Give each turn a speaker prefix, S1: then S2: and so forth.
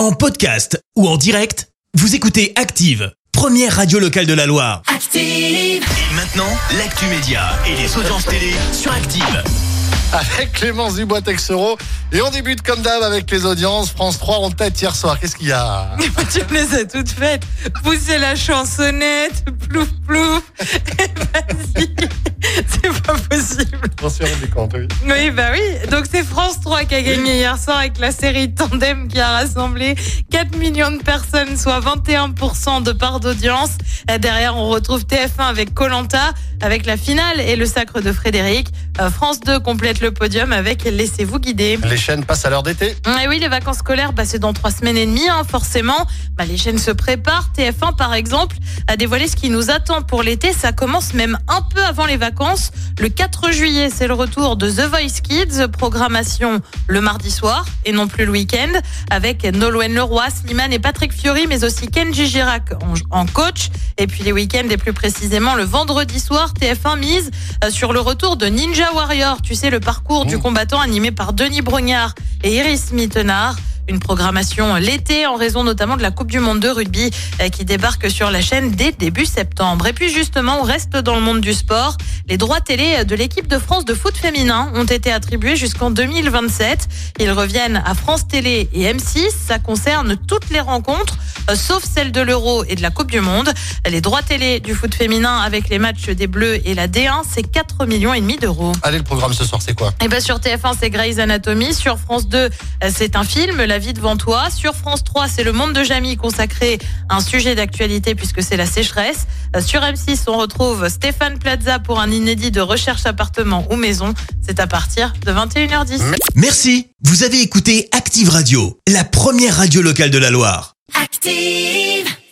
S1: En podcast ou en direct, vous écoutez Active, première radio locale de la Loire.
S2: Active.
S1: Et maintenant, l'actu média et les audiences télé sur Active.
S3: avec Clémence Dubois-Texero. Et on débute comme d'hab avec les audiences. France 3 en tête hier soir. Qu'est-ce qu'il y a?
S4: Tu me les as toutes faites. Poussez la chansonnette, plouf plouf. Vas-y. C'est pas possible.
S3: On s'est rendu compte, oui.
S4: Oui, bah oui. Donc c'est France 3 qui a gagné hier soir avec la série Tandem qui a rassemblé 4 millions de personnes, soit 21% de part d'audience. Euh, Derrière, on retrouve TF1 avec Colanta, avec la finale et le sacre de Frédéric. Euh, France 2 complète le podium avec Laissez-vous guider.
S3: Les chaînes passent à l'heure d'été.
S4: Et oui, les vacances scolaires, bah, c'est dans trois semaines et demie, hein, forcément. Bah, les chaînes se préparent. TF1, par exemple, a dévoilé ce qui nous attend pour l'été. Ça commence même un peu avant les vacances. Le 4 juillet, c'est le retour de The Voice Kids, programmation le mardi soir et non plus le week-end, avec Nolwenn Leroy, Slimane et Patrick Fiori, mais aussi Kenji Girac en, coach. Et puis les week-ends, et plus précisément le vendredi soir, TF1 mise euh, sur le retour de Ninja Warrior. Tu sais, le parcours du combattant animé par Denis Brognard et Iris Mittenard. Une programmation l'été en raison notamment de la Coupe du Monde de rugby euh, qui débarque sur la chaîne dès début septembre. Et puis justement, on reste dans le monde du sport. Les droits télé de l'équipe de France de foot féminin ont été attribués jusqu'en 2027. Ils reviennent à France Télé et M6. Ça concerne toutes les rencontres, sauf celles de l'Euro et de la Coupe du Monde. Les droits télé du foot féminin avec les matchs des Bleus et la D1, c'est 4 millions et demi d'euros.
S3: Allez, le programme ce soir, c'est quoi?
S4: Et ben sur TF1, c'est Grey's Anatomy. Sur France 2, euh, c'est un film, La vie devant toi. Sur France 3, c'est Le Monde de Jamie consacré à un sujet d'actualité puisque c'est la sécheresse. Euh, Sur M6, on retrouve Stéphane Plaza pour un inédit de recherche appartement ou maison. C'est à partir de 21h10.
S1: Merci, vous avez écouté Active Radio, la première radio locale de la Loire.
S2: Active!